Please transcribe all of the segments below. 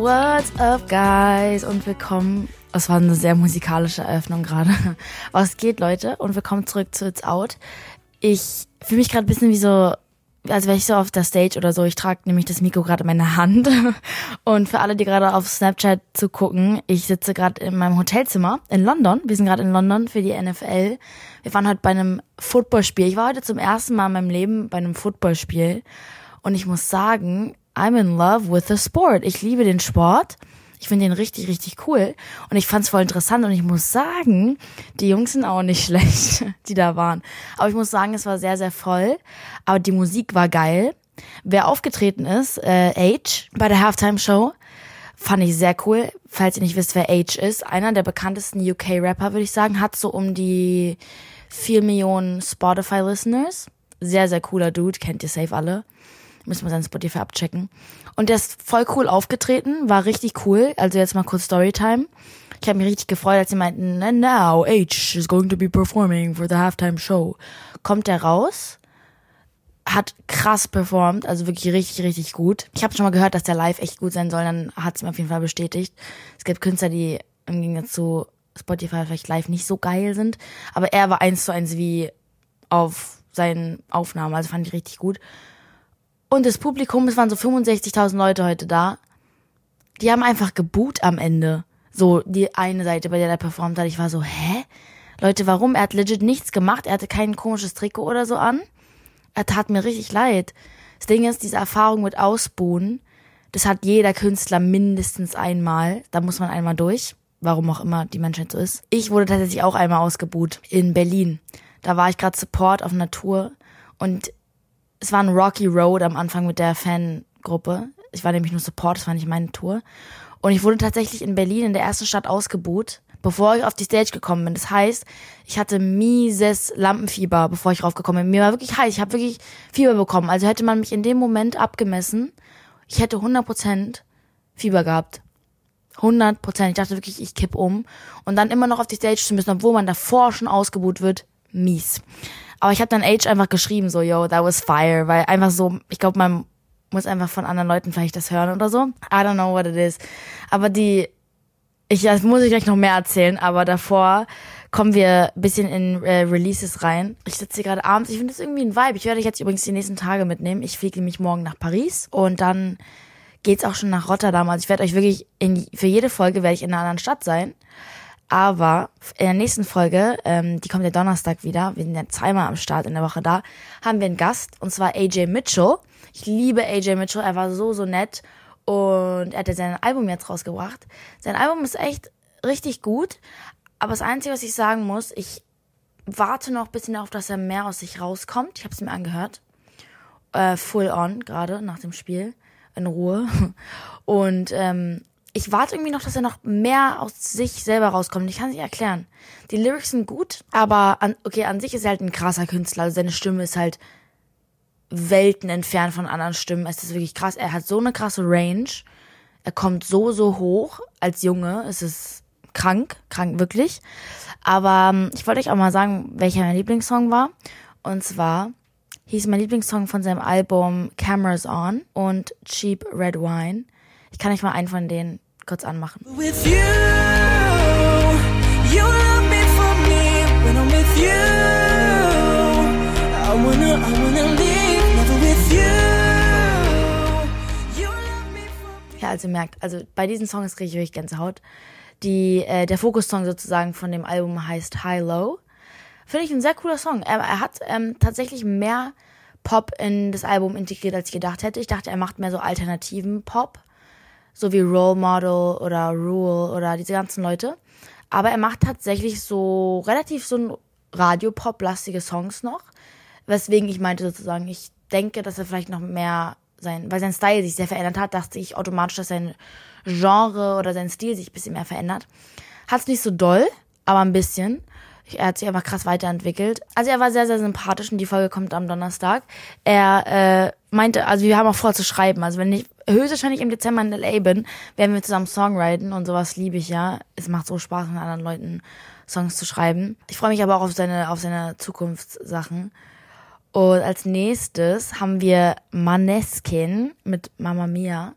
What's up, guys? Und willkommen. Es war eine sehr musikalische Eröffnung gerade. Was geht, Leute? Und willkommen zurück zu It's Out. Ich fühle mich gerade ein bisschen wie so, als wäre ich so auf der Stage oder so. Ich trage nämlich das Mikro gerade in meiner Hand. Und für alle, die gerade auf Snapchat zu gucken, ich sitze gerade in meinem Hotelzimmer in London. Wir sind gerade in London für die NFL. Wir waren heute bei einem Footballspiel. Ich war heute zum ersten Mal in meinem Leben bei einem Footballspiel. Und ich muss sagen, I'm in love with the sport. Ich liebe den Sport. Ich finde den richtig, richtig cool. Und ich fand es voll interessant. Und ich muss sagen, die Jungs sind auch nicht schlecht, die da waren. Aber ich muss sagen, es war sehr, sehr voll. Aber die Musik war geil. Wer aufgetreten ist, äh, Age, bei der Halftime-Show, fand ich sehr cool. Falls ihr nicht wisst, wer Age ist, einer der bekanntesten UK-Rapper, würde ich sagen, hat so um die 4 Millionen Spotify-Listeners. Sehr, sehr cooler Dude, kennt ihr safe alle. Müssen wir sein Spotify abchecken. Und der ist voll cool aufgetreten, war richtig cool. Also jetzt mal kurz Storytime. Ich habe mich richtig gefreut, als sie meinten, and now H is going to be performing for the halftime show. Kommt er raus, hat krass performt, also wirklich richtig, richtig gut. Ich habe schon mal gehört, dass der live echt gut sein soll, dann hat es mir auf jeden Fall bestätigt. Es gibt Künstler, die im Gegensatz zu Spotify vielleicht live nicht so geil sind, aber er war eins zu eins wie auf seinen Aufnahmen, also fand ich richtig gut. Und das Publikum, es waren so 65.000 Leute heute da, die haben einfach geboot am Ende. So die eine Seite, bei der er performt hat. Ich war so, hä? Leute, warum? Er hat legit nichts gemacht. Er hatte kein komisches Trikot oder so an. Er tat mir richtig leid. Das Ding ist, diese Erfahrung mit Ausbuhen, das hat jeder Künstler mindestens einmal. Da muss man einmal durch. Warum auch immer die Menschheit so ist. Ich wurde tatsächlich auch einmal ausgebuht in Berlin. Da war ich gerade Support auf Natur und es war ein Rocky Road am Anfang mit der Fangruppe. Ich war nämlich nur Support, das war nicht meine Tour. Und ich wurde tatsächlich in Berlin in der ersten Stadt ausgebuht, bevor ich auf die Stage gekommen bin. Das heißt, ich hatte mieses Lampenfieber, bevor ich raufgekommen bin. Mir war wirklich heiß, ich habe wirklich Fieber bekommen. Also hätte man mich in dem Moment abgemessen, ich hätte 100% Fieber gehabt. 100%. Ich dachte wirklich, ich kipp um. Und dann immer noch auf die Stage zu müssen, obwohl man davor schon ausgebuht wird, mies. Aber ich habe dann Age einfach geschrieben, so, yo, that was fire, weil einfach so, ich glaube, man muss einfach von anderen Leuten vielleicht das hören oder so. I don't know what it is. Aber die, ich, das muss ich gleich noch mehr erzählen, aber davor kommen wir bisschen in äh, Releases rein. Ich sitze hier gerade abends, ich finde das irgendwie ein Vibe. Ich werde euch jetzt übrigens die nächsten Tage mitnehmen. Ich fliege nämlich morgen nach Paris und dann geht's auch schon nach Rotterdam. Also ich werde euch wirklich in, für jede Folge werde ich in einer anderen Stadt sein. Aber in der nächsten Folge, ähm, die kommt ja Donnerstag wieder, wir sind ja zweimal am Start in der Woche da, haben wir einen Gast, und zwar AJ Mitchell. Ich liebe AJ Mitchell, er war so, so nett und er hat ja sein Album jetzt rausgebracht. Sein Album ist echt richtig gut, aber das Einzige, was ich sagen muss, ich warte noch ein bisschen darauf, dass er mehr aus sich rauskommt. Ich habe es mir angehört. Äh, full on, gerade nach dem Spiel. In Ruhe. Und ähm, ich warte irgendwie noch, dass er noch mehr aus sich selber rauskommt. Ich kann es nicht erklären. Die Lyrics sind gut, aber an, okay, an sich ist er halt ein krasser Künstler. Also seine Stimme ist halt Welten entfernt von anderen Stimmen. Es ist wirklich krass. Er hat so eine krasse Range. Er kommt so, so hoch als Junge. Es ist krank, krank wirklich. Aber ähm, ich wollte euch auch mal sagen, welcher mein Lieblingssong war. Und zwar hieß mein Lieblingssong von seinem Album Cameras On und Cheap Red Wine. Ich kann euch mal einen von denen kurz anmachen. With you, you love me for me when I'm with you. I wanna, I wanna leave, never with you. you love me for me. Ja, also merkt, also bei diesen Songs kriege ich wirklich Gänsehaut. Die, äh, der Fokussong sozusagen von dem Album heißt High Low. Finde ich ein sehr cooler Song. Er, er hat ähm, tatsächlich mehr Pop in das Album integriert, als ich gedacht hätte. Ich dachte, er macht mehr so alternativen Pop so wie Role Model oder Rule oder diese ganzen Leute. Aber er macht tatsächlich so relativ so ein Radio-Pop-lastige Songs noch. Weswegen ich meinte sozusagen, ich denke, dass er vielleicht noch mehr sein, weil sein Style sich sehr verändert hat, dachte ich automatisch, dass sein Genre oder sein Stil sich ein bisschen mehr verändert. Hat's nicht so doll, aber ein bisschen. Er hat sich einfach krass weiterentwickelt. Also er war sehr, sehr sympathisch und die Folge kommt am Donnerstag. Er äh, meinte, also wir haben auch vor zu schreiben. Also wenn ich höchstwahrscheinlich im Dezember in L.A. bin, werden wir zusammen Songwriten und sowas liebe ich ja. Es macht so Spaß, mit anderen Leuten Songs zu schreiben. Ich freue mich aber auch auf seine, auf seine Zukunftssachen. Und als nächstes haben wir Maneskin mit Mamma Mia.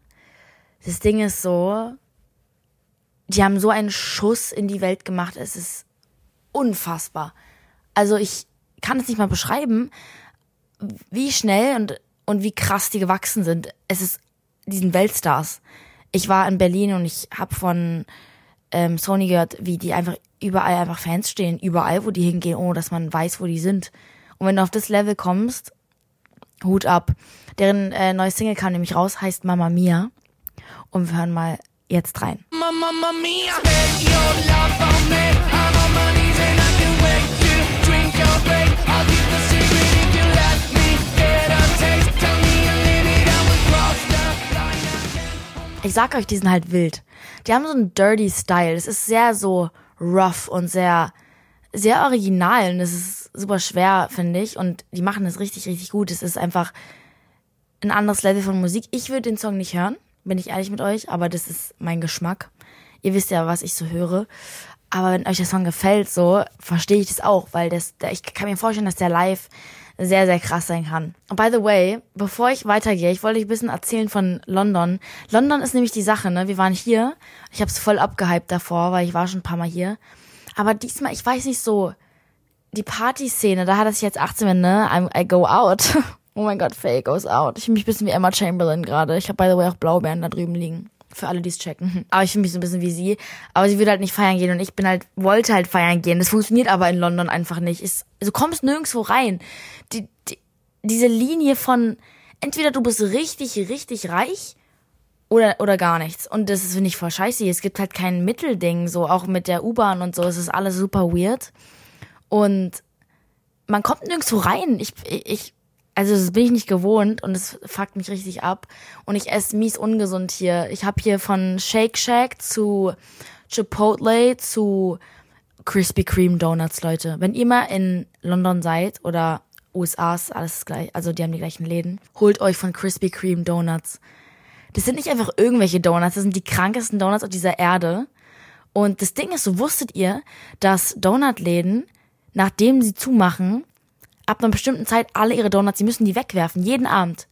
das Ding ist so, die haben so einen Schuss in die Welt gemacht. Es ist unfassbar. Also ich kann es nicht mal beschreiben, wie schnell und, und wie krass die gewachsen sind. Es ist diesen Weltstars. Ich war in Berlin und ich habe von ähm, Sony gehört, wie die einfach überall einfach Fans stehen, überall, wo die hingehen, ohne dass man weiß, wo die sind. Und wenn du auf das Level kommst, Hut ab. Deren äh, neues Single kam nämlich raus, heißt Mama Mia. Und wir hören mal jetzt rein. Mama Mia, ich sag euch, die sind halt wild. Die haben so einen dirty Style. Es ist sehr so rough und sehr, sehr original und es ist super schwer, finde ich. Und die machen es richtig, richtig gut. Es ist einfach ein anderes Level von Musik. Ich würde den Song nicht hören, bin ich ehrlich mit euch, aber das ist mein Geschmack. Ihr wisst ja, was ich so höre. Aber wenn euch der Song gefällt, so, verstehe ich das auch, weil das, ich kann mir vorstellen, dass der live sehr, sehr krass sein kann. Und by the way, bevor ich weitergehe, ich wollte euch ein bisschen erzählen von London. London ist nämlich die Sache, ne? Wir waren hier. Ich habe es voll abgehypt davor, weil ich war schon ein paar Mal hier. Aber diesmal, ich weiß nicht so, die Partyszene, da hat es jetzt 18 bin, ne? I'm, I go out. oh mein Gott, Faye goes out. Ich fühle mich ein bisschen wie Emma Chamberlain gerade. Ich habe by the way auch Blaubeeren da drüben liegen. Für alle, die es checken. Aber ich fühle mich so ein bisschen wie sie. Aber sie würde halt nicht feiern gehen und ich bin halt, wollte halt feiern gehen. Das funktioniert aber in London einfach nicht. Ist, du kommst nirgendwo rein. Die, die, diese Linie von, entweder du bist richtig, richtig reich oder, oder gar nichts. Und das ist, finde ich, voll scheiße. Es gibt halt kein Mittelding, so auch mit der U-Bahn und so. Es ist alles super weird. Und man kommt nirgendwo rein. Ich, ich, also das bin ich nicht gewohnt und es fuckt mich richtig ab. Und ich esse mies ungesund hier. Ich habe hier von Shake Shack zu Chipotle zu Krispy Kreme Donuts, Leute. Wenn ihr mal in London seid oder USA ist alles gleich, also die haben die gleichen Läden, holt euch von Krispy Kreme Donuts. Das sind nicht einfach irgendwelche Donuts, das sind die krankesten Donuts auf dieser Erde. Und das Ding ist, so wusstet ihr, dass Donutläden, nachdem sie zumachen, ab einer bestimmten Zeit alle ihre Donuts, sie müssen die wegwerfen, jeden Abend.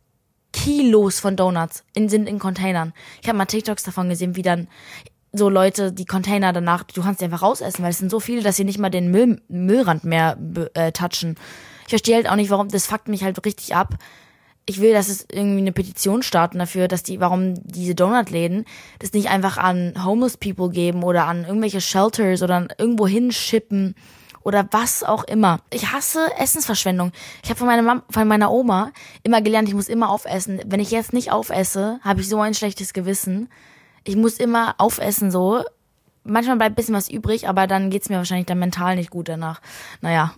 Kilos von Donuts in, sind in Containern. Ich habe mal TikToks davon gesehen, wie dann so Leute die Container danach, du kannst die einfach rausessen, weil es sind so viele, dass sie nicht mal den Müll, Müllrand mehr äh, touchen. Ich verstehe halt auch nicht, warum, das fuckt mich halt richtig ab. Ich will, dass es irgendwie eine Petition starten dafür, dass die, warum diese Donutläden das nicht einfach an homeless people geben oder an irgendwelche Shelters oder irgendwo hinschippen oder was auch immer. Ich hasse Essensverschwendung. Ich habe von meiner Mama, von meiner Oma immer gelernt, ich muss immer aufessen. Wenn ich jetzt nicht aufesse, habe ich so ein schlechtes Gewissen. Ich muss immer aufessen so. Manchmal bleibt bisschen was übrig, aber dann geht's mir wahrscheinlich dann mental nicht gut danach. Naja,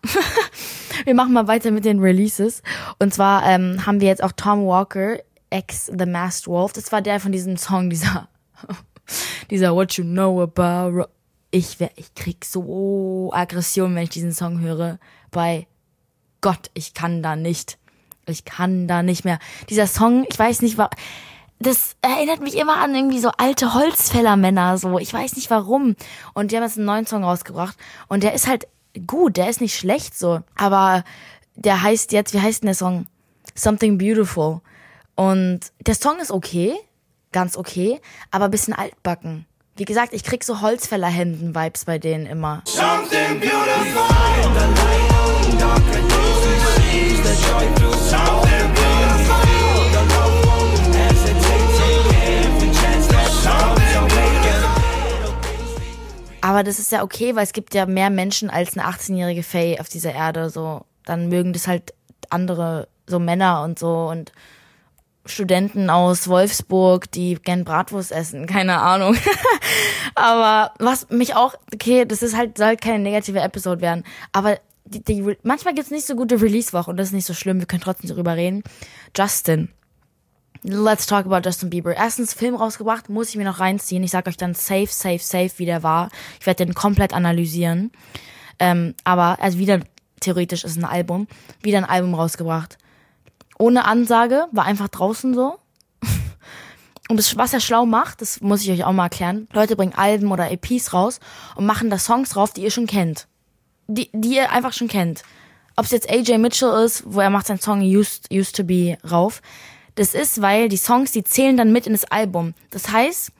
wir machen mal weiter mit den Releases. Und zwar ähm, haben wir jetzt auch Tom Walker, ex The Masked Wolf. Das war der von diesem Song, dieser, dieser What You Know About ich, ich krieg so Aggression, wenn ich diesen Song höre. Bei Gott, ich kann da nicht. Ich kann da nicht mehr. Dieser Song, ich weiß nicht, das erinnert mich immer an irgendwie so alte Holzfällermänner, so. Ich weiß nicht warum. Und die haben jetzt einen neuen Song rausgebracht. Und der ist halt gut, der ist nicht schlecht, so. Aber der heißt jetzt, wie heißt denn der Song? Something Beautiful. Und der Song ist okay, ganz okay, aber bisschen altbacken. Wie gesagt, ich krieg so Holzfällerhänden-Vibes bei denen immer. Something beautiful Aber das ist ja okay, weil es gibt ja mehr Menschen als eine 18-jährige Faye auf dieser Erde. So, dann mögen das halt andere so Männer und so und Studenten aus Wolfsburg, die gern Bratwurst essen, keine Ahnung. aber was mich auch, okay, das ist halt, soll keine negative Episode werden, aber die, die, manchmal gibt's nicht so gute Release-Woche und das ist nicht so schlimm, wir können trotzdem darüber reden. Justin. Let's talk about Justin Bieber. Erstens Film rausgebracht, muss ich mir noch reinziehen. Ich sag euch dann safe, safe, safe, wie der war. Ich werde den komplett analysieren. Ähm, aber also wieder theoretisch ist ein Album, wieder ein Album rausgebracht ohne Ansage, war einfach draußen so. Und das, was er schlau macht, das muss ich euch auch mal erklären. Leute bringen Alben oder EPs raus und machen da Songs drauf, die ihr schon kennt. Die, die ihr einfach schon kennt. Ob es jetzt AJ Mitchell ist, wo er macht seinen Song Used, Used to Be rauf. Das ist, weil die Songs, die zählen dann mit in das Album. Das heißt,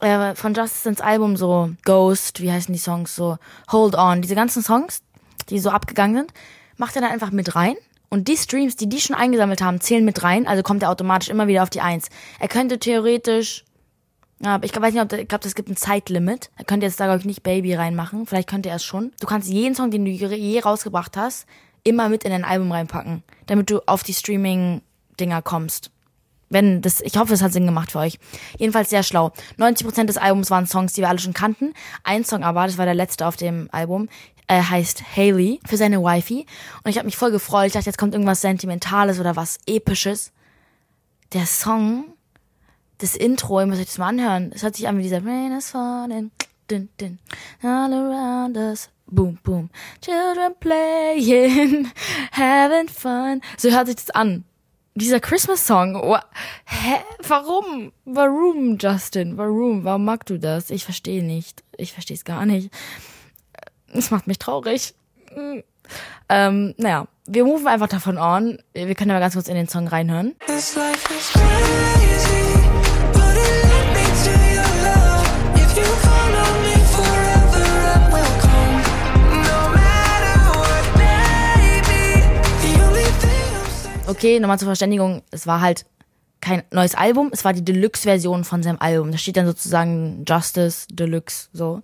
äh, von Justice ins Album so Ghost, wie heißen die Songs, so Hold On, diese ganzen Songs, die so abgegangen sind, macht er dann einfach mit rein. Und die Streams, die die schon eingesammelt haben, zählen mit rein, also kommt er automatisch immer wieder auf die Eins. Er könnte theoretisch, aber ich weiß nicht, ob, ich glaube, es gibt ein Zeitlimit. Er könnte jetzt da, glaube ich, nicht Baby reinmachen. Vielleicht könnte er es schon. Du kannst jeden Song, den du je rausgebracht hast, immer mit in dein Album reinpacken, damit du auf die Streaming-Dinger kommst. Wenn das, ich hoffe, es hat Sinn gemacht für euch. Jedenfalls sehr schlau. 90% des Albums waren Songs, die wir alle schon kannten. Ein Song aber, das war der letzte auf dem Album, äh, heißt Haley für seine Wifi. Und ich habe mich voll gefreut. Ich dachte, jetzt kommt irgendwas Sentimentales oder was Episches. Der Song, das Intro, ihr müsst euch das mal anhören. Es hört sich an wie dieser Rain is falling, din, din, all around us. Boom, boom. Children playing, having fun. So hört sich das an dieser Christmas-Song, oh, hä, warum? Warum, Justin? Warum? Warum magst du das? Ich verstehe nicht. Ich verstehe es gar nicht. Es macht mich traurig. Ähm, naja, wir moven einfach davon on. Wir können aber ganz kurz in den Song reinhören. This life is Okay, nochmal zur Verständigung, es war halt kein neues Album, es war die Deluxe-Version von seinem Album. Da steht dann sozusagen Justice Deluxe, so.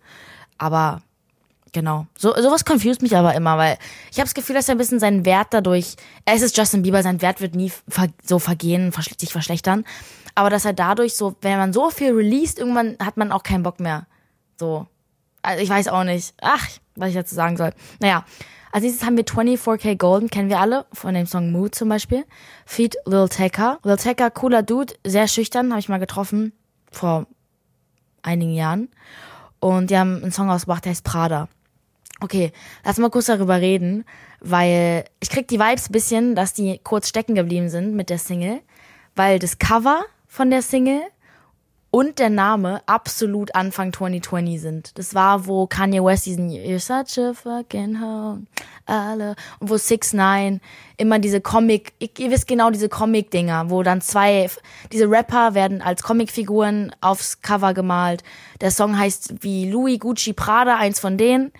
Aber genau. So, sowas confused mich aber immer, weil ich habe das Gefühl, dass er ein bisschen seinen Wert dadurch, es ist Justin Bieber, sein Wert wird nie ver so vergehen, sich verschlechtern. Aber dass er dadurch so, wenn man so viel released, irgendwann hat man auch keinen Bock mehr. So. Also ich weiß auch nicht. Ach, was ich dazu sagen soll. Naja, als nächstes haben wir 24K Golden, kennen wir alle, von dem Song Mood zum Beispiel. Feed Lil Tecca. Lil Tecca, cooler Dude, sehr schüchtern, habe ich mal getroffen, vor einigen Jahren. Und die haben einen Song ausgebracht, der heißt Prada. Okay, lass mal kurz darüber reden, weil ich krieg die Vibes bisschen, dass die kurz stecken geblieben sind mit der Single, weil das Cover von der Single und der Name absolut Anfang 2020 sind. Das war, wo Kanye West diesen You're such a fucking home, alle, und wo 6 9 immer diese Comic, ihr wisst genau diese Comic-Dinger, wo dann zwei, diese Rapper werden als Comicfiguren aufs Cover gemalt. Der Song heißt wie Louis Gucci Prada, eins von denen,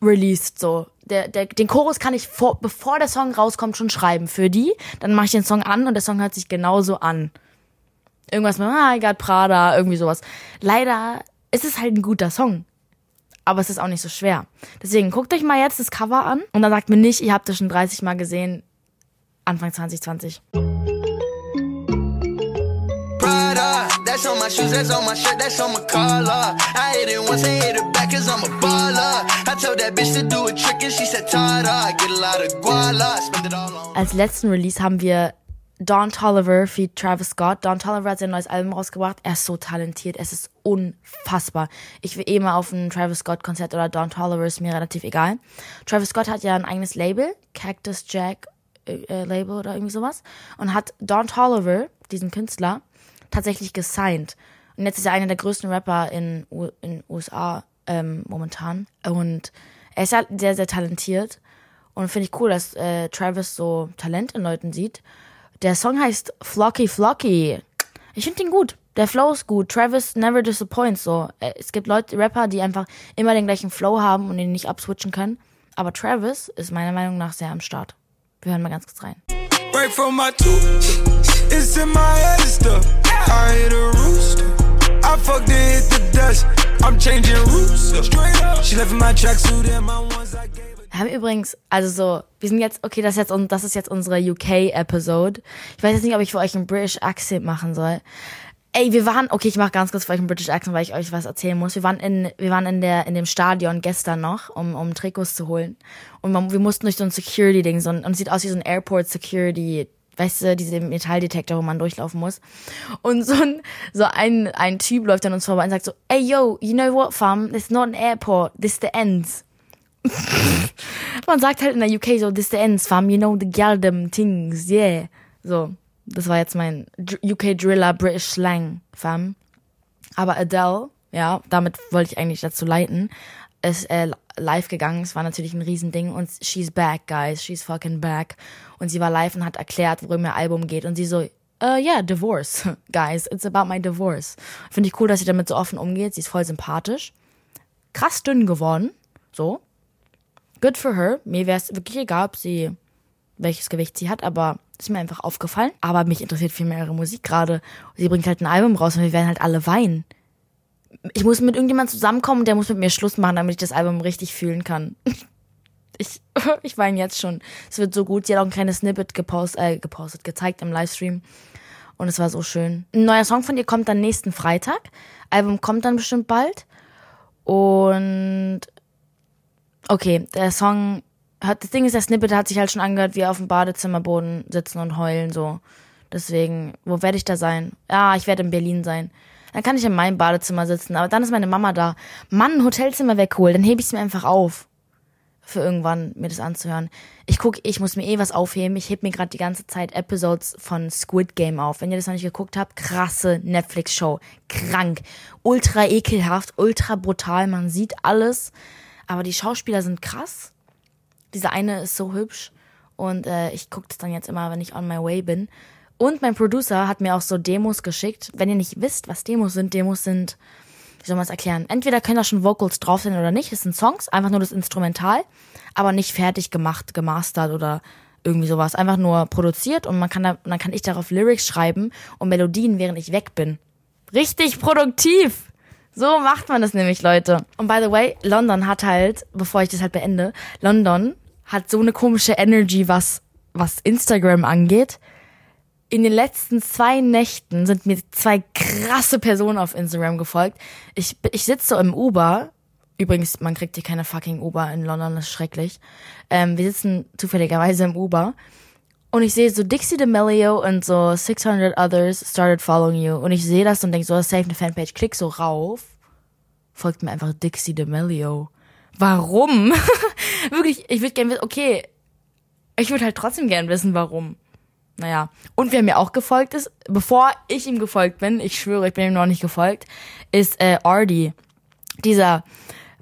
released so. Der, der, den Chorus kann ich vor, bevor der Song rauskommt schon schreiben für die. Dann mache ich den Song an und der Song hört sich genauso an. Irgendwas mit, ah, I got Prada, irgendwie sowas. Leider ist es halt ein guter Song. Aber es ist auch nicht so schwer. Deswegen guckt euch mal jetzt das Cover an und dann sagt mir nicht, ihr habt das schon 30 Mal gesehen, Anfang 2020. Prada, that's on my shoes, that's on my shirt, that's on my collar. I hit it once, I hit it back cause I'm a baller. I told that bitch to do a trick and she said, Tada, get a lot of guala, spend it all on. Als letzten Release haben wir Don Tolliver feed Travis Scott. Don Tolliver hat sein neues Album rausgebracht. Er ist so talentiert. Es ist unfassbar. Ich will eh mal auf ein Travis Scott Konzert oder Don Tolliver ist mir relativ egal. Travis Scott hat ja ein eigenes Label, Cactus Jack äh, äh Label oder irgendwie sowas und hat Don Tolliver, diesen Künstler, tatsächlich gesigned. Und jetzt ist er einer der größten Rapper in in USA ähm, momentan und er ist halt sehr sehr talentiert und finde ich cool, dass äh, Travis so Talent in Leuten sieht der Song heißt Flocky Flocky. Ich finde den gut. Der Flow ist gut. Travis never disappoints so. Äh, es gibt Leute, Rapper, die einfach immer den gleichen Flow haben und den nicht abswitchen können. Aber Travis ist meiner Meinung nach sehr am Start. Wir hören mal ganz kurz rein. Break from my tooth. It's in my head. I a rooster. I fucked it, hit the dust. I'm changing roots. Straight up. She left my tracksuit and my ones I gave wir haben übrigens, also so, wir sind jetzt, okay, das ist jetzt, das ist jetzt unsere UK-Episode. Ich weiß jetzt nicht, ob ich für euch einen British Accent machen soll. Ey, wir waren, okay, ich mache ganz kurz für euch einen British Accent, weil ich euch was erzählen muss. Wir waren in, wir waren in der, in dem Stadion gestern noch, um, um Trikots zu holen. Und man, wir mussten durch so ein Security-Ding, so ein, und es sieht aus wie so ein Airport Security, weißt du, diese Metalldetektor, wo man durchlaufen muss. Und so ein, so ein, ein Typ läuft an uns vorbei und sagt so, ey, yo, you know what, fam? It's not an airport, this is the ends. Man sagt halt in der UK so, this the ends, fam, you know the galdem things, yeah. So, das war jetzt mein UK Driller British Slang, fam. Aber Adele, ja, damit wollte ich eigentlich dazu leiten, ist äh, live gegangen. Es war natürlich ein Riesending und she's back, guys, she's fucking back. Und sie war live und hat erklärt, worum ihr Album geht. Und sie so, Uh, yeah, divorce, guys. It's about my divorce. Finde ich cool, dass sie damit so offen umgeht. Sie ist voll sympathisch. Krass dünn geworden. So. Good for her. Mir wäre es wirklich egal, ob sie welches Gewicht sie hat, aber ist mir einfach aufgefallen. Aber mich interessiert viel mehr ihre Musik gerade. Sie bringt halt ein Album raus und wir werden halt alle weinen. Ich muss mit irgendjemandem zusammenkommen, der muss mit mir Schluss machen, damit ich das Album richtig fühlen kann. Ich, ich weine jetzt schon. Es wird so gut. Sie hat auch ein kleines Snippet gepostet, äh, gepostet, gezeigt im Livestream. Und es war so schön. Ein neuer Song von ihr kommt dann nächsten Freitag. Album kommt dann bestimmt bald. Und okay, der Song hat, das Ding ist, der Snippet hat sich halt schon angehört, wie auf dem Badezimmerboden sitzen und heulen, so. Deswegen, wo werde ich da sein? Ja, ich werde in Berlin sein. Dann kann ich in meinem Badezimmer sitzen, aber dann ist meine Mama da. Mann, Hotelzimmer wäre cool, dann hebe ich es mir einfach auf. Für irgendwann mir das anzuhören. Ich gucke, ich muss mir eh was aufheben. Ich heb mir gerade die ganze Zeit Episodes von Squid Game auf. Wenn ihr das noch nicht geguckt habt, krasse Netflix-Show. Krank. Ultra ekelhaft, ultra brutal. Man sieht alles. Aber die Schauspieler sind krass diese eine ist so hübsch und äh, ich gucke das dann jetzt immer, wenn ich on my way bin. Und mein Producer hat mir auch so Demos geschickt. Wenn ihr nicht wisst, was Demos sind, Demos sind, wie soll man es erklären? Entweder können da schon Vocals drauf sein oder nicht. Es sind Songs, einfach nur das Instrumental, aber nicht fertig gemacht, gemastert oder irgendwie sowas. Einfach nur produziert und man kann da, dann kann ich darauf Lyrics schreiben und Melodien, während ich weg bin. Richtig produktiv! So macht man das nämlich, Leute. Und by the way, London hat halt, bevor ich das halt beende, London hat so eine komische Energy, was, was Instagram angeht. In den letzten zwei Nächten sind mir zwei krasse Personen auf Instagram gefolgt. Ich, ich sitze so im Uber. Übrigens, man kriegt hier keine fucking Uber in London, das ist schrecklich. Ähm, wir sitzen zufälligerweise im Uber. Und ich sehe so Dixie D'Amelio und so 600 others started following you. Und ich sehe das und denke so, save eine Fanpage. Klick so rauf. Folgt mir einfach Dixie D'Amelio. Warum? Wirklich, ich würde gerne wissen, okay, ich würde halt trotzdem gerne wissen, warum. Naja. Und wer mir auch gefolgt ist, bevor ich ihm gefolgt bin, ich schwöre, ich bin ihm noch nicht gefolgt, ist äh, Ardy. Dieser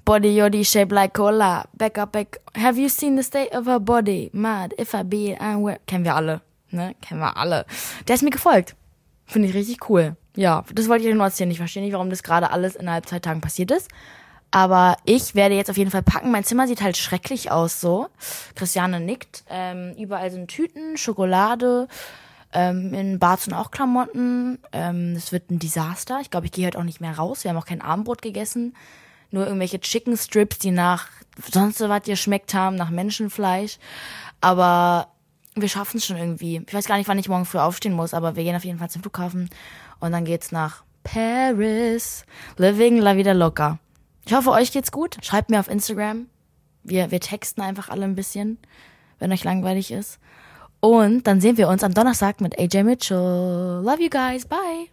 Body Yodi shaped like cola. Back up, back. Have you seen the state of her body? Mad, if I be unaware. Kennen wir alle. Ne? Kennen wir alle. Der ist mir gefolgt. Finde ich richtig cool. Ja, das wollte ich euch nur erzählen. Ich verstehe nicht, warum das gerade alles innerhalb zwei Tagen passiert ist. Aber ich werde jetzt auf jeden Fall packen. Mein Zimmer sieht halt schrecklich aus so. Christiane nickt. Ähm, überall sind Tüten, Schokolade. Ähm, in Bad sind auch Klamotten. Ähm, es wird ein Desaster. Ich glaube, ich gehe heute auch nicht mehr raus. Wir haben auch kein Abendbrot gegessen. Nur irgendwelche Chicken Strips, die nach sonst was geschmeckt haben, nach Menschenfleisch. Aber wir schaffen es schon irgendwie. Ich weiß gar nicht, wann ich morgen früh aufstehen muss, aber wir gehen auf jeden Fall zum Flughafen. Und dann geht's nach Paris. Living la vida loca. Ich hoffe, euch geht's gut. Schreibt mir auf Instagram. Wir, wir texten einfach alle ein bisschen, wenn euch langweilig ist. Und dann sehen wir uns am Donnerstag mit AJ Mitchell. Love you guys. Bye.